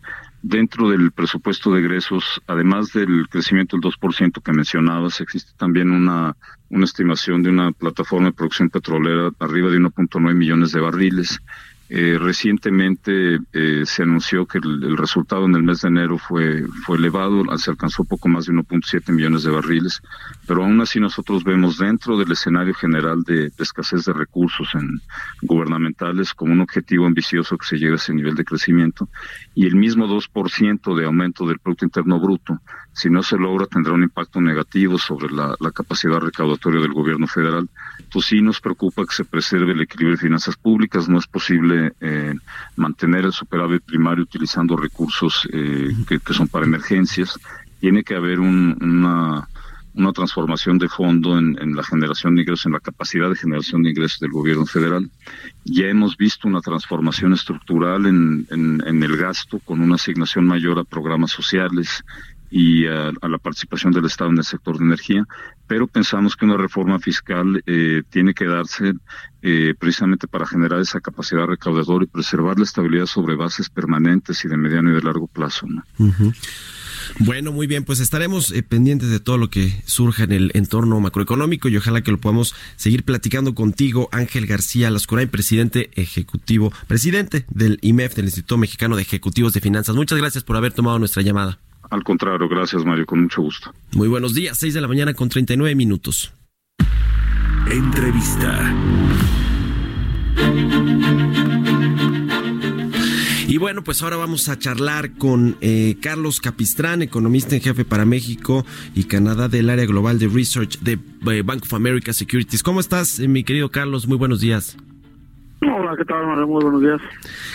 dentro del presupuesto de egresos, además del crecimiento del 2% que mencionabas, existe también una, una estimación de una plataforma de producción petrolera arriba de 1.9 millones de barriles. Eh, recientemente eh, se anunció que el, resultado en el mes de enero fue, fue elevado, se alcanzó poco más de 1.7 millones de barriles, pero aún así nosotros vemos dentro del escenario general de, de, escasez de recursos en, gubernamentales como un objetivo ambicioso que se llegue a ese nivel de crecimiento y el mismo 2% de aumento del Producto Interno Bruto, si no se logra, tendrá un impacto negativo sobre la, la capacidad recaudatoria del gobierno federal. Entonces sí nos preocupa que se preserve el equilibrio de finanzas públicas, no es posible eh, mantener el superávit primario utilizando recursos eh, que, que, son para emergencias. Tiene que haber un, una, una, transformación de fondo en, en, la generación de ingresos, en la capacidad de generación de ingresos del gobierno federal. Ya hemos visto una transformación estructural en, en el gasto con una asignación mayor a programas sociales, y a, la participación del Estado en el sector de energía, pero pensamos que una reforma fiscal eh, tiene que darse eh, precisamente para generar esa capacidad recaudadora y preservar la estabilidad sobre bases permanentes y de mediano y de largo plazo. Bueno, muy bien, pues estaremos eh, pendientes de todo lo que surja en el entorno macroeconómico y ojalá que lo podamos seguir platicando contigo, Ángel García Lascurain, presidente ejecutivo, presidente del IMEF, del Instituto Mexicano de Ejecutivos de Finanzas. Muchas gracias por haber tomado nuestra llamada. Al contrario, gracias Mario, con mucho gusto. Muy buenos días, 6 de la mañana con 39 minutos. Entrevista. Y bueno, pues ahora vamos a charlar con eh, Carlos Capistrán, economista en jefe para México y Canadá del área global de research de eh, Bank of America Securities. ¿Cómo estás, eh, mi querido Carlos? Muy buenos días. Hola, ¿qué tal, Mario? Muy buenos días.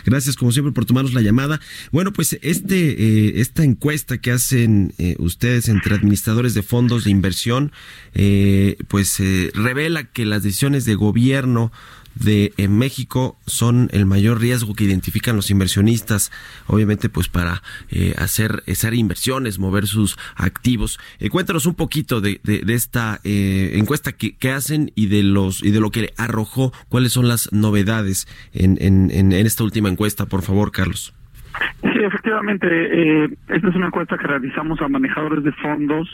Gracias, como siempre, por tomarnos la llamada. Bueno, pues este esta encuesta que hacen ustedes entre administradores de fondos de inversión, pues revela que las decisiones de gobierno de en México son el mayor riesgo que identifican los inversionistas, obviamente pues para eh, hacer, hacer inversiones, mover sus activos. Eh, cuéntanos un poquito de, de, esta eh, encuesta que, que, hacen y de los y de lo que arrojó, cuáles son las novedades en, en, en esta última encuesta, por favor, Carlos. Sí, efectivamente, eh, esta es una encuesta que realizamos a manejadores de fondos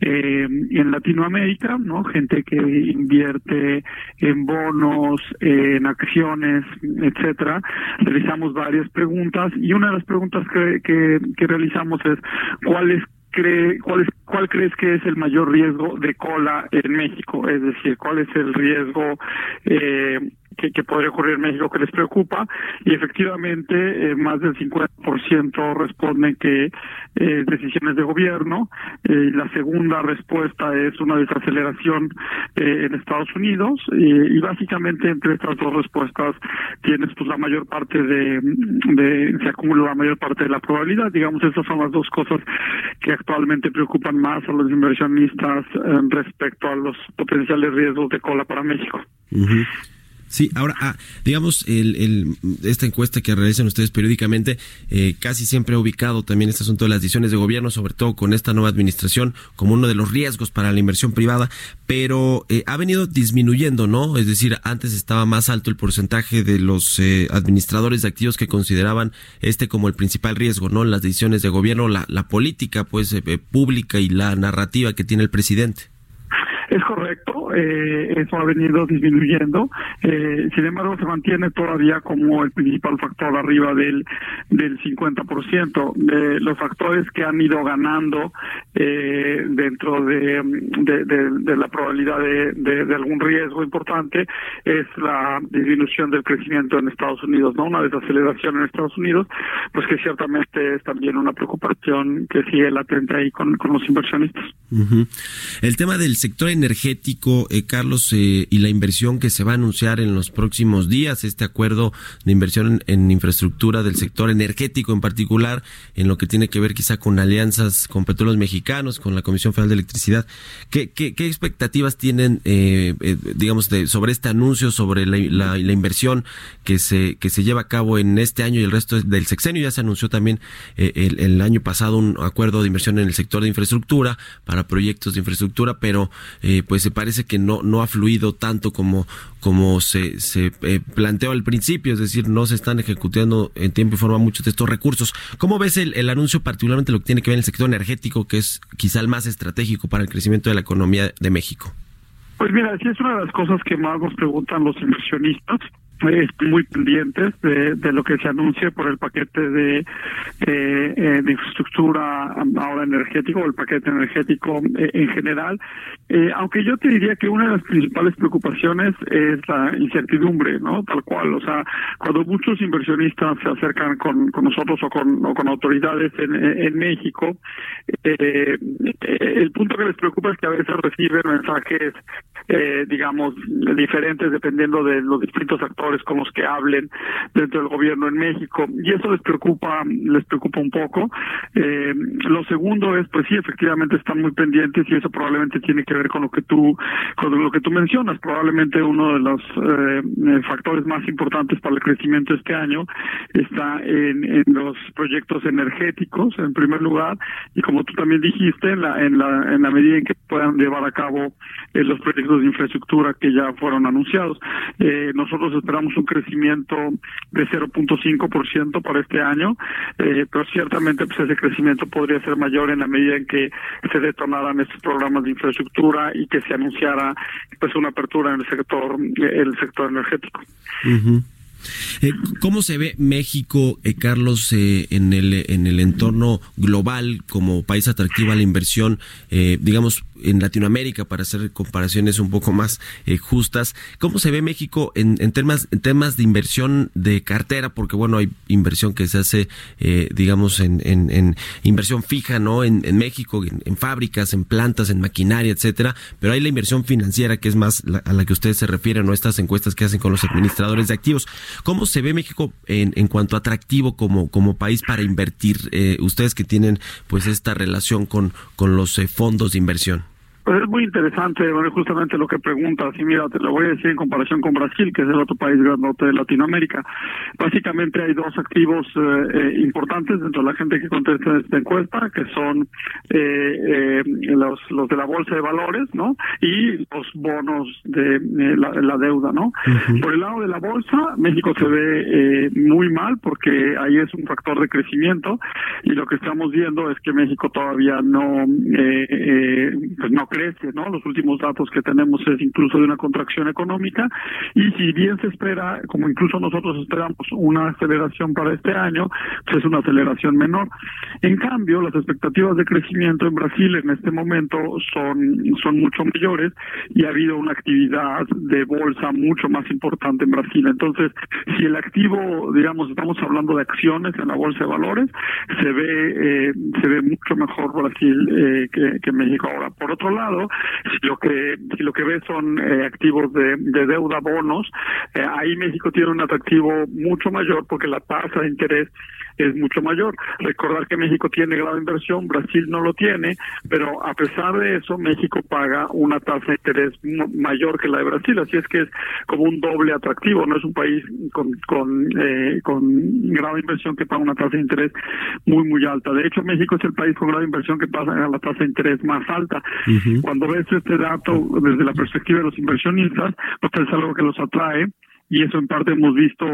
eh, en Latinoamérica, ¿no? Gente que invierte en bonos, en acciones, etcétera. Realizamos varias preguntas y una de las preguntas que, que, realizamos es cuál es cree, cuál, cuál crees que es el mayor riesgo de cola en México? Es decir, ¿cuál es el riesgo eh, que, que, podría ocurrir en México que les preocupa? Y efectivamente, eh, más del 50% responden que eh, decisiones de gobierno. Eh, la segunda respuesta es una desaceleración eh, en Estados Unidos. y básicamente, entre estas dos respuestas, tienes pues la mayor parte de, se acumula la mayor parte de la probabilidad. Digamos, esas son las dos cosas que actualmente preocupan más a los inversionistas eh, respecto a los potenciales riesgos de cola para México. Sí, ahora, ah, digamos, el, esta encuesta que realizan ustedes periódicamente eh, casi siempre ha ubicado también este asunto de las decisiones de gobierno, sobre todo con esta nueva administración, como uno de los riesgos para la inversión privada, pero eh, ha venido disminuyendo, ¿no? Es decir, antes estaba más alto el porcentaje de los eh, administradores de activos que consideraban este como el principal riesgo, ¿no? Las decisiones de gobierno, la, la política, pues, eh, pública y la narrativa que tiene el presidente. Es correcto, eh, eso ha venido disminuyendo, eh, sin embargo se mantiene todavía como el principal factor arriba del, del 50%. De los factores que han ido ganando eh, dentro de, la probabilidad de, algún riesgo importante es la disminución del crecimiento en Estados Unidos, ¿no? Una desaceleración en Estados Unidos, pues que ciertamente es también una preocupación que sigue latente ahí con, con los inversionistas. El tema del sector energético, eh, Carlos, eh, y la inversión que se va a anunciar en los próximos días, este acuerdo de inversión en, infraestructura del sector energético en particular, en lo que tiene que ver quizá con alianzas con petróleos mexicanos, con la Comisión Federal de Electricidad. ¿Qué, qué, qué expectativas tienen, eh, eh digamos, de, sobre este anuncio, sobre la, inversión que se, que se lleva a cabo en este año y el resto del sexenio? Ya se anunció también eh, el, el año pasado un acuerdo de inversión en el sector de infraestructura para proyectos de infraestructura, pero eh, pues se parece que no, no ha fluido tanto como, como se, se eh, planteó al principio, es decir, no se están ejecutando en tiempo y forma muchos de estos recursos. ¿Cómo ves el, el anuncio, particularmente lo que tiene que ver en el sector energético, que es quizá el más estratégico para el crecimiento de la economía de México? Pues mira, sí es una de las cosas que más nos preguntan los inversionistas muy pendientes de, de, lo que se anuncie por el paquete de, eh, eh, de infraestructura ahora energético, o el paquete energético eh, en general. Aunque yo te diría que una de las principales preocupaciones es la incertidumbre, ¿no? Tal cual. O sea, cuando muchos inversionistas se acercan con, con nosotros o con, o con autoridades en, en México, eh, el punto que les preocupa es que a veces reciben mensajes, digamos, diferentes dependiendo de los distintos actores con los que hablen dentro del gobierno en México. Y eso les preocupa les preocupa un poco. Eh, lo segundo es pues sí efectivamente están muy pendientes y eso probablemente tiene que ver con lo que tú con lo que tú mencionas. Probablemente uno de los eh, factores más importantes para el crecimiento este año está en, en los proyectos energéticos en primer lugar y como tú también dijiste en la en la en la medida en que puedan llevar a cabo eh, los proyectos de infraestructura que ya fueron anunciados eh, nosotros esperamos un crecimiento de 0.5% para este año, eh, pero ciertamente pues ese crecimiento podría ser mayor en la medida en que se detonaran estos programas de infraestructura y que se anunciara pues una apertura en el sector el sector energético. Eh, ¿Cómo se ve México, eh, Carlos, eh, en, el, en el entorno global como país atractivo a la inversión? Digamos, en Latinoamérica para hacer comparaciones un poco más eh, justas. ¿Cómo se ve México en, temas, en temas de inversión de cartera? Porque bueno, hay inversión que se hace, eh, digamos, en, en, inversión fija, ¿no? En, México, en, fábricas, en plantas, en maquinaria, etcétera. Pero hay la inversión financiera que es más a la que ustedes se refieren, ¿no? Estas encuestas que hacen con los administradores de activos. ¿Cómo se ve México en, en cuanto atractivo como, como país para invertir? Eh, ustedes que tienen pues esta relación con, con los eh, fondos de inversión. Pues es muy interesante, bueno, justamente lo que preguntas, y mira, te lo voy a decir en comparación con Brasil, que es el otro país grandote de Latinoamérica. Básicamente hay dos activos eh, eh, importantes dentro de la gente que contesta esta encuesta, que son eh, los, los de la bolsa de valores, ¿no? Y los bonos de la, deuda, ¿no? Por el lado de la bolsa, México se ve muy mal porque ahí es un factor de crecimiento y lo que estamos viendo es que México todavía no, pues no crece, ¿no? Los últimos datos que tenemos es incluso de una contracción económica y si bien se espera, como incluso nosotros esperamos una aceleración para este año, pues es una aceleración menor. En cambio, las expectativas de crecimiento en Brasil en este momento son, son mucho mayores y ha habido una actividad de bolsa mucho más importante en Brasil. Entonces, si el activo, digamos, estamos hablando de acciones en la bolsa de valores, se ve, eh, se ve mucho mejor Brasil eh, que, que México ahora. Por otro lado, si lo que si lo que ves son eh, activos de, deuda, bonos, eh, ahí México tiene un atractivo mucho mayor porque la tasa de interés es mucho mayor. Recordar que México tiene grado de inversión, Brasil no lo tiene, pero a pesar de eso, México paga una tasa de interés mayor que la de Brasil, así es que es como un doble atractivo, no es un país con, con, eh, con grado de inversión que paga una tasa de interés muy, muy alta. De hecho, México es el país con grado de inversión que paga la tasa de interés más alta. Cuando ves este dato desde la perspectiva de los inversionistas, pues es algo que los atrae y eso en parte hemos visto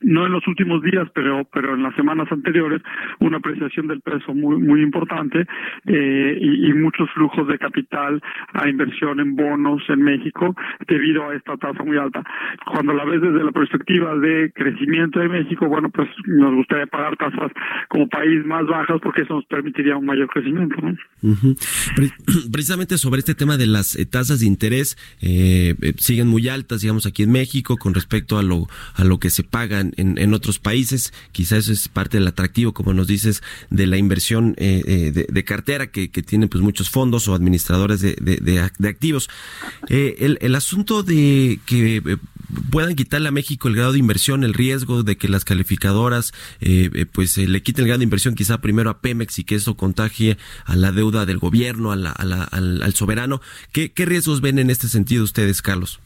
no en los últimos días, pero pero en las semanas anteriores, una apreciación del peso muy muy importante eh, y, muchos flujos de capital a inversión en bonos en México debido a esta tasa muy alta. Cuando la ves desde la perspectiva de crecimiento de México, bueno, pues nos gustaría pagar tasas como país más bajas porque eso nos permitiría un mayor crecimiento. Precisamente sobre este tema de las eh, tasas de interés, eh, siguen muy altas, digamos, aquí en México con respecto a lo, a lo que se pagan en, otros países. Quizás eso es parte del atractivo, como nos dices, de la inversión eh, eh, de, cartera que, que tiene pues muchos fondos o administradores de, de, activos. Eh, el, el asunto de que puedan quitarle a México el grado de inversión, el riesgo de que las calificadoras pues le quiten el grado de inversión quizá primero a Pemex y que eso contagie a la deuda del gobierno, a la, al, al, soberano. ¿Qué, ¿Qué riesgos ven en este sentido ustedes, Carlos?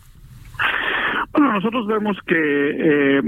Bueno, nosotros vemos que eh,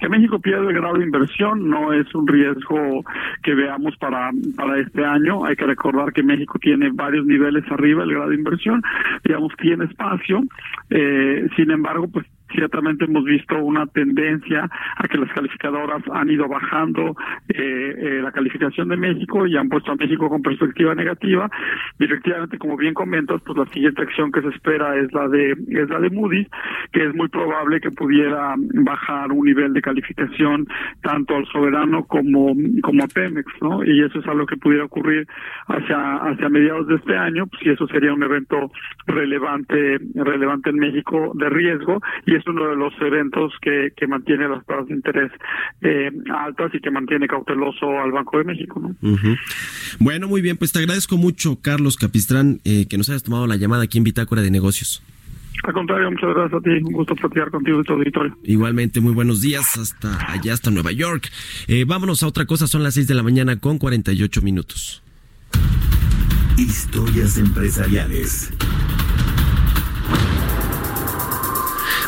que México pierda el grado de inversión no es un riesgo que veamos para, para este año. Hay que recordar que México tiene varios niveles arriba el grado de inversión, digamos, tiene espacio. Eh, sin embargo, pues ciertamente hemos visto una tendencia a que las calificadoras han ido bajando eh, eh, la calificación de México y han puesto a México con perspectiva negativa. Y efectivamente, como bien comentas, pues la siguiente acción que se espera es la de es la de Moody's, que es muy probable que pudiera bajar un nivel de calificación tanto al soberano como como a Pemex, ¿no? Y eso es algo que pudiera ocurrir hacia hacia mediados de este año, pues y eso sería un evento relevante relevante en México de riesgo y es uno de los eventos que, que mantiene las tasas de interés eh, altas y que mantiene cauteloso al Banco de México. ¿no? Bueno, muy bien, pues te agradezco mucho, Carlos Capistrán, eh, que nos hayas tomado la llamada aquí en Bitácora de Negocios. Al contrario, muchas gracias a ti. Un gusto platicar contigo y tu auditorio. Igualmente, muy buenos días hasta allá, hasta Nueva York. Eh, vámonos a otra cosa, son las 6 de la mañana con 48 minutos. Historias empresariales.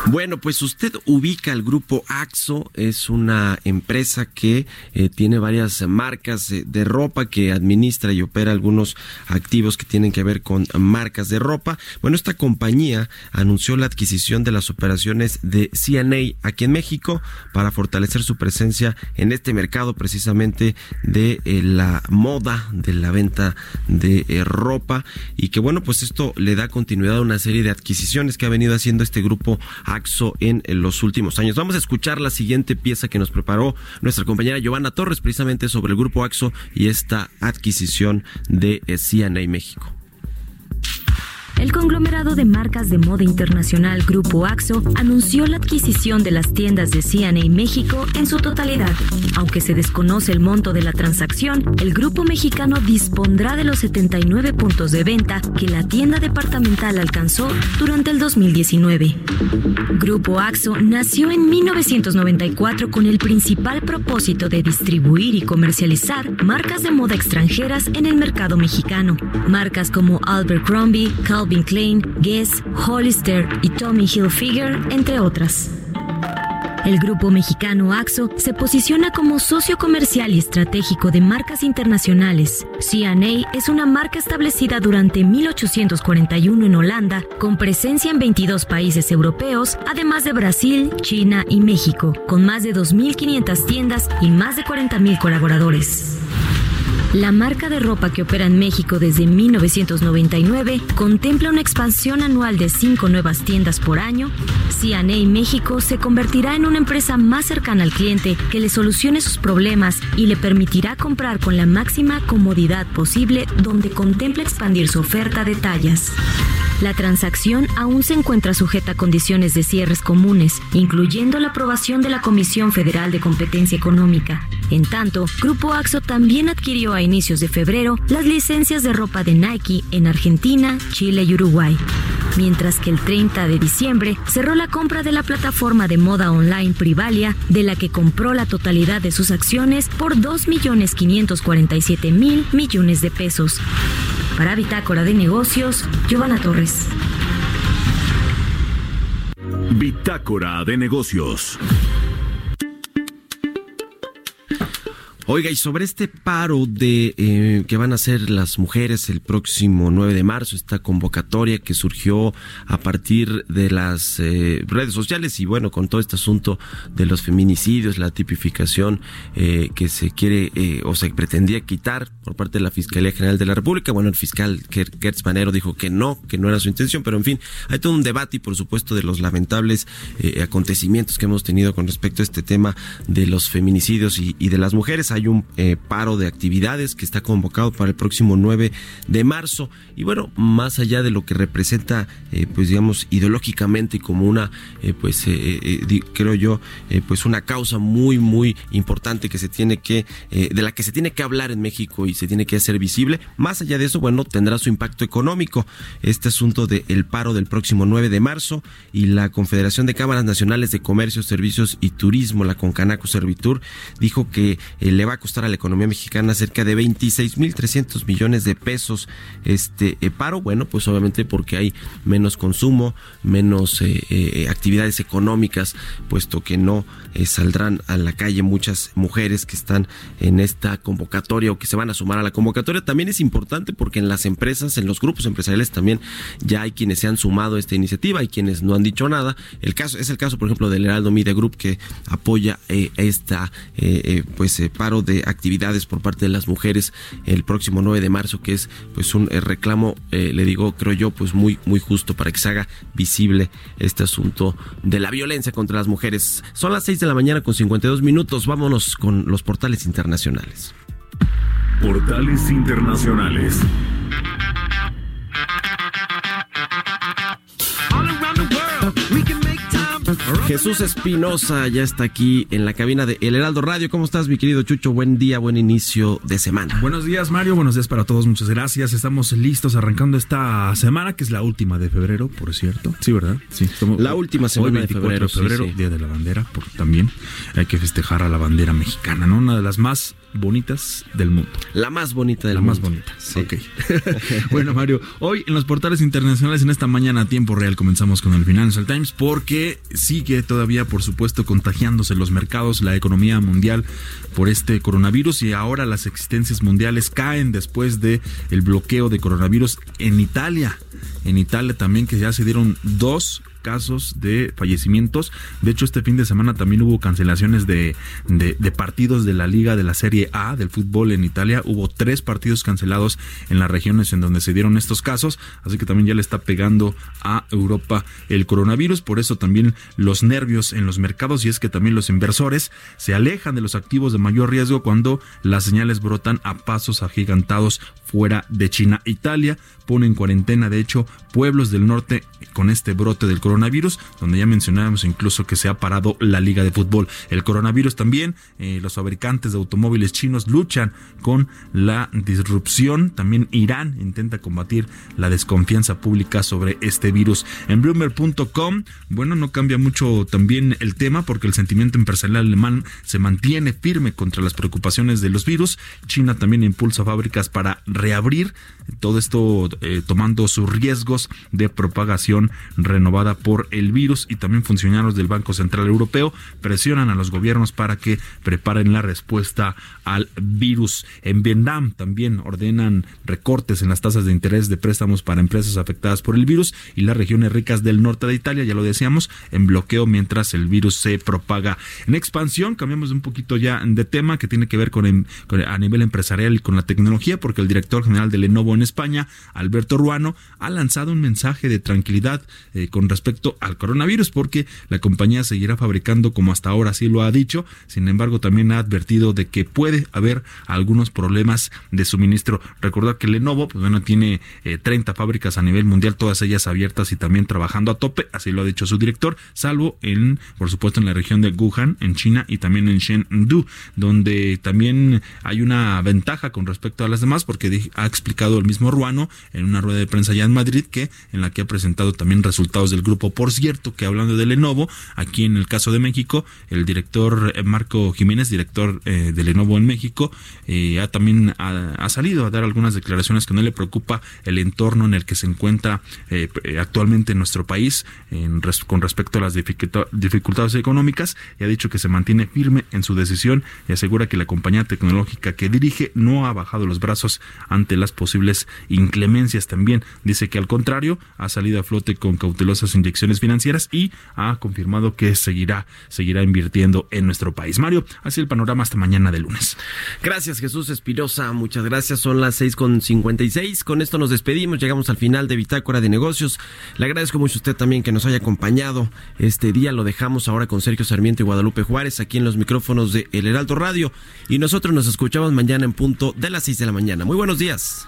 Bueno, pues usted ubica el grupo AXO, es una empresa que eh, tiene varias marcas de ropa, que administra y opera algunos activos que tienen que ver con marcas de ropa. Bueno, esta compañía anunció la adquisición de las operaciones de CNA aquí en México para fortalecer su presencia en este mercado precisamente de eh, la moda, de la venta de eh, ropa y que bueno, pues esto le da continuidad a una serie de adquisiciones que ha venido haciendo este grupo AXO en los últimos años. Vamos a escuchar la siguiente pieza que nos preparó nuestra compañera Giovanna Torres, precisamente sobre el grupo AXO y esta adquisición de CNA México. El conglomerado de marcas de moda internacional Grupo Axo anunció la adquisición de las tiendas de CNA México en su totalidad. Aunque se desconoce el monto de la transacción, el grupo mexicano dispondrá de los 79 puntos de venta que la tienda departamental alcanzó durante el 2019. Grupo Axo nació en 1994 con el principal propósito de distribuir y comercializar marcas de moda extranjeras en el mercado mexicano. Marcas como Abercrombie, Calvin Klein, Guess, Hollister y Tommy Hilfiger, entre otras. El grupo mexicano AXO se posiciona como socio comercial y estratégico de marcas internacionales. CNA es una marca establecida durante 1841 en Holanda, con presencia en 22 países europeos, además de Brasil, China y México, con más de 2.500 tiendas y más de 40.000 colaboradores. La marca de ropa que opera en México desde 1999 contempla una expansión anual de cinco nuevas tiendas por año. CNA México se convertirá en una empresa más cercana al cliente que le solucione sus problemas y le permitirá comprar con la máxima comodidad posible donde contempla expandir su oferta de tallas. La transacción aún se encuentra sujeta a condiciones de cierres comunes, incluyendo la aprobación de la Comisión Federal de Competencia Económica. En tanto, Grupo Axo también adquirió a inicios de febrero las licencias de ropa de Nike en Argentina, Chile y Uruguay. Mientras que el 30 de diciembre cerró la compra de la plataforma de moda online Privalia, de la que compró la totalidad de sus acciones por 2.547.000 millones de pesos. Para Bitácora de Negocios, Giovanna Torres. Bitácora de Negocios. Oiga, y sobre este paro de eh, que van a hacer las mujeres el próximo 9 de marzo, esta convocatoria que surgió a partir de las eh, redes sociales y bueno, con todo este asunto de los feminicidios, la tipificación eh, que se quiere o se pretendía quitar por parte de la Fiscalía General de la República. Bueno, el fiscal Gertz Manero dijo que no, que no era su intención, pero en fin, hay todo un debate y por supuesto de los lamentables acontecimientos que hemos tenido con respecto a este tema de los feminicidios y, y de las mujeres hay un eh, paro de actividades que está convocado para el próximo 9 de marzo. Y bueno, más allá de lo que representa, eh, pues digamos, ideológicamente y como una, eh, pues creo yo, pues una causa muy, muy importante que se tiene que, de la que se tiene que hablar en México y se tiene que hacer visible. Más allá de eso, bueno, tendrá su impacto económico. Este asunto del paro del próximo 9 de marzo y la Confederación de Cámaras Nacionales de Comercio, Servicios y Turismo, la Concanaco Servitur, dijo que va a costar a la economía mexicana cerca de 26.300 millones de pesos este eh, paro. Bueno, pues obviamente porque hay menos consumo, menos eh, eh, actividades económicas, puesto que no saldrán a la calle muchas mujeres que están en esta convocatoria o que se van a sumar a la convocatoria. También es importante porque en las empresas, en los grupos empresariales también ya hay quienes se han sumado a esta iniciativa y quienes no han dicho nada. El caso es el caso, por ejemplo, del Heraldo Media Group que apoya esta pues paro de actividades por parte de las mujeres el próximo 9 de marzo, que es pues un eh, reclamo, eh, le digo, creo yo, pues muy, muy justo para que se haga visible este asunto de la violencia contra las mujeres. Son las 6 de la mañana con 52 minutos. Vámonos con los portales internacionales. Portales internacionales. Jesús Espinosa ya está aquí en la cabina de El Heraldo Radio. ¿Cómo estás, mi querido Chucho? Buen día, buen inicio de semana. Buenos días, Mario. Buenos días para todos. Muchas gracias. Estamos listos arrancando esta semana, que es la última de febrero, por cierto. Sí, ¿verdad? Sí. la última semana de febrero. febrero, Día de la Bandera, porque también hay que festejar a la bandera mexicana, ¿no? Una de las más bonitas del mundo. La más bonita del la mundo. La más bonita. Sí. Ok. bueno, Mario, hoy en los portales internacionales, en esta mañana a tiempo real, comenzamos con el Financial Times, porque sigue todavía, por supuesto, contagiándose los mercados, la economía mundial por este coronavirus y ahora las existencias mundiales caen después de el bloqueo de coronavirus en Italia. En Italia también que ya se dieron dos casos de fallecimientos. De hecho, este fin de semana también hubo cancelaciones de, partidos de la Liga de la Serie A del fútbol en Italia. Hubo tres partidos cancelados en las regiones en donde se dieron estos casos. Así que también ya le está pegando a Europa el coronavirus. Por eso también los nervios en los mercados y es que también los inversores se alejan de los activos de mayor riesgo cuando las señales brotan a pasos agigantados fuera de China. Italia pone en cuarentena, de hecho pueblos del norte con este brote del coronavirus, donde ya mencionábamos incluso que se ha parado la liga de fútbol. El coronavirus también, eh, los fabricantes de automóviles chinos luchan con la disrupción. También Irán intenta combatir la desconfianza pública sobre este virus. En Bloomberg.com, bueno, no cambia mucho también el tema porque el sentimiento empresarial alemán se mantiene firme contra las preocupaciones de los virus. China también impulsa fábricas para reabrir todo esto eh, tomando sus riesgos de propagación renovada por el virus y también funcionarios del Banco Central Europeo presionan a los gobiernos para que preparen la respuesta al virus. En Vietnam también ordenan recortes en las tasas de interés de préstamos para empresas afectadas por el virus y las regiones ricas del norte de Italia, ya lo decíamos, en bloqueo mientras el virus se propaga. En expansión, cambiamos un poquito ya de tema que tiene que ver con, a nivel empresarial y con la tecnología, porque el director general de Lenovo en España, Alberto Ruano, ha lanzado un mensaje de tranquilidad eh, con respecto al coronavirus, porque la compañía seguirá fabricando como hasta ahora sí lo ha dicho. Sin embargo, también ha advertido de que puede haber algunos problemas de suministro. Recordar que Lenovo, pues bueno, tiene 30 eh, fábricas a nivel mundial, todas ellas abiertas y también trabajando a tope, así lo ha dicho su director, salvo en, por supuesto, en la región de Wuhan, en China y también en Chengdu, donde también hay una ventaja con respecto a las demás, porque ha explicado el mismo Ruano en una rueda de prensa ya en Madrid, que en la que ha presentado también resultados del grupo. Por cierto, que hablando de Lenovo, aquí en el caso de México, el director eh, Marco Jiménez, director eh, de Lenovo en México, eh, ha también ha, salido a dar algunas declaraciones que no le preocupa el entorno en el que se encuentra actualmente en nuestro país con respecto a las dificultades económicas y ha dicho que se mantiene firme en su decisión y asegura que la compañía tecnológica que dirige no ha bajado los brazos ante las posibles inclemencias también. Dice que al contrario, ha salido a flote con cautelosas inyecciones financieras y ha confirmado que seguirá, seguirá invirtiendo en nuestro país. Mario, así el panorama hasta mañana de lunes. Gracias Jesús Espirosa, muchas gracias. Son las seis con cincuenta y seis. Con esto nos despedimos, llegamos al final de Bitácora de Negocios. Le agradezco mucho a usted también que nos haya acompañado este día. Lo dejamos ahora con Sergio Sarmiento y Guadalupe Juárez aquí en los micrófonos de El Heraldo Radio. Y nosotros nos escuchamos mañana en punto de las seis de la mañana. Muy buenos días.